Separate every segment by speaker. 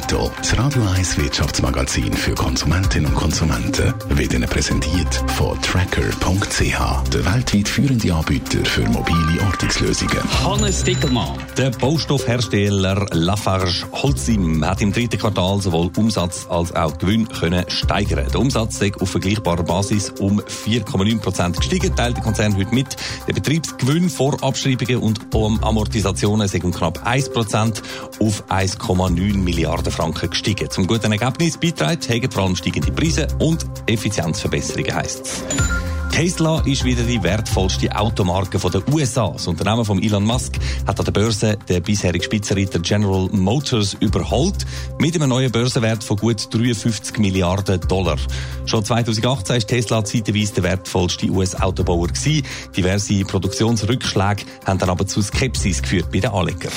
Speaker 1: Netto, das Radio 1 Wirtschaftsmagazin für Konsumentinnen und Konsumenten, wird Ihnen präsentiert von Tracker.ch, der weltweit führende Anbieter für mobile Ortungslösungen.
Speaker 2: Hannes Dickelmann.
Speaker 3: Der Baustoffhersteller Lafarge Holcim hat im dritten Quartal sowohl Umsatz als auch Gewinn können steigern. Der Umsatz ist auf vergleichbarer Basis um 4,9 Prozent gestiegen, teilt der Konzern heute mit. Der Betriebsgewinn vor Abschreibungen und Amortisationen sind um knapp 1 Prozent auf 1,9 Milliarden Milliarden Franken gestiegen. Zum guten Ergebnis beiträgt haben vor allem steigende Preise und Effizienzverbesserungen heisst es. Tesla ist wieder die wertvollste Automarke der USA. Das Unternehmen von Elon Musk hat an der Börse den bisherigen Spitzenreiter General Motors überholt mit einem neuen Börsenwert von gut 53 Milliarden Dollar. Schon 2018 ist Tesla zeitweise der wertvollste US-Autobauer Diverse Produktionsrückschläge haben dann aber zu Skepsis geführt bei den Anlegern.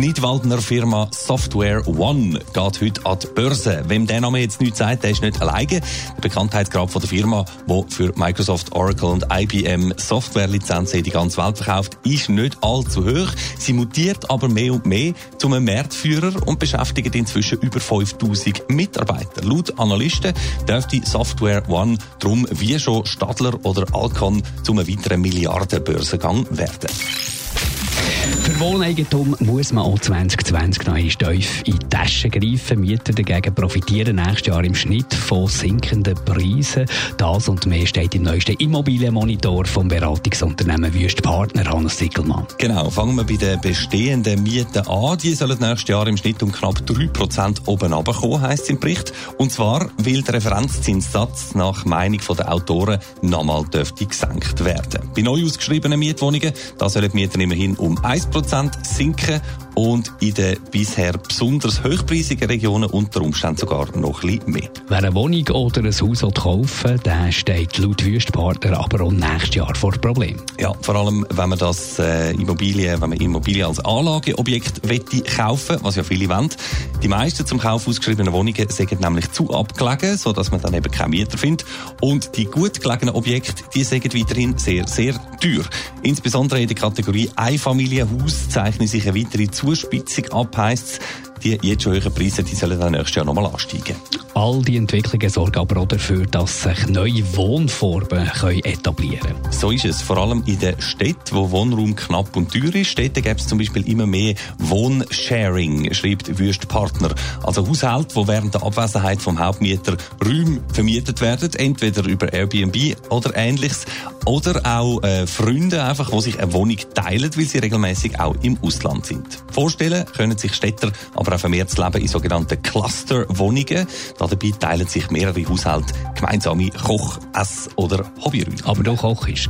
Speaker 3: Die Nidwaldner Firma Software One geht heute an die Börse. Wem der Name jetzt nicht sagt, der ist nicht alleine. Der Bekanntheitsgrad von der Firma, die für Microsoft, Oracle und IBM Softwarelizenzen in die ganze Welt verkauft, ist nicht allzu hoch. Sie mutiert aber mehr und mehr zum Marktführer und beschäftigt inzwischen über 5000 Mitarbeiter. Laut Analysten dürfte Software One darum wie schon Stadler oder Alcon zum weiteren Milliardenbörsengang werden.
Speaker 2: Wohneigentum muss man auch 2020 noch einmal tief in die Tasche greifen. Mieter dagegen profitieren nächstes Jahr im Schnitt von sinkenden Preisen. Das und mehr steht im neuesten Immobilienmonitor vom Beratungsunternehmen Wüst Partner Hannes Sickelmann.
Speaker 3: Genau, fangen wir bei den bestehenden Mieten an. Die sollen nächstes Jahr im Schnitt um knapp 3% oben runterkommen, heisst es im Bericht. Und zwar, weil der Referenzzinssatz nach Meinung der Autoren nochmal dürfte gesenkt werden. Bei neu ausgeschriebenen Mietwohnungen, da sollen die Mieter immerhin um 1% sinken und in den bisher besonders hochpreisigen Regionen unter Umständen sogar noch ein bisschen mehr.
Speaker 2: Wer eine Wohnung oder ein Haus kaufen will, der steht laut Wüstpartner aber auch nächstes Jahr vor Problem.
Speaker 3: Ja, vor allem, wenn man das äh, Immobilie, wenn man Immobilien als Anlageobjekt wette kaufen, was ja viele wollen. Die meisten zum Kauf ausgeschriebenen Wohnungen sind nämlich zu abgelegen, so dass man dann eben keinen Mieter findet. Und die gut gelegenen Objekte, die sind weiterhin sehr, sehr teuer. Insbesondere in der Kategorie Einfamilienhaus zeichnen sich eine weitere Zuspitzung ab, heisst die jetzt schon hohen Preise, die sollen dann nächstes Jahr nochmal ansteigen.
Speaker 2: All die Entwicklungen sorgen aber auch dafür, dass sich neue Wohnformen etablieren können.
Speaker 3: So ist es. Vor allem in den Städten, wo Wohnraum knapp und teuer ist. Städten gibt es zum Beispiel immer mehr Wohnsharing, schreibt Wüst Partner. Also Haushalte, wo während der Abwesenheit vom Hauptmieter Räume vermietet werden, entweder über Airbnb oder ähnliches. Oder auch äh, Freunde einfach, die sich eine Wohnung teilen, weil sie regelmäßig auch im Ausland sind. Vorstellen können sich Städter aber auch vermehrt das Leben in sogenannten Clusterwohnungen. Dabei teilen sich mehrere Haushalte gemeinsame Koch-, Ess- oder Hobbyräume.
Speaker 2: Aber du kochst,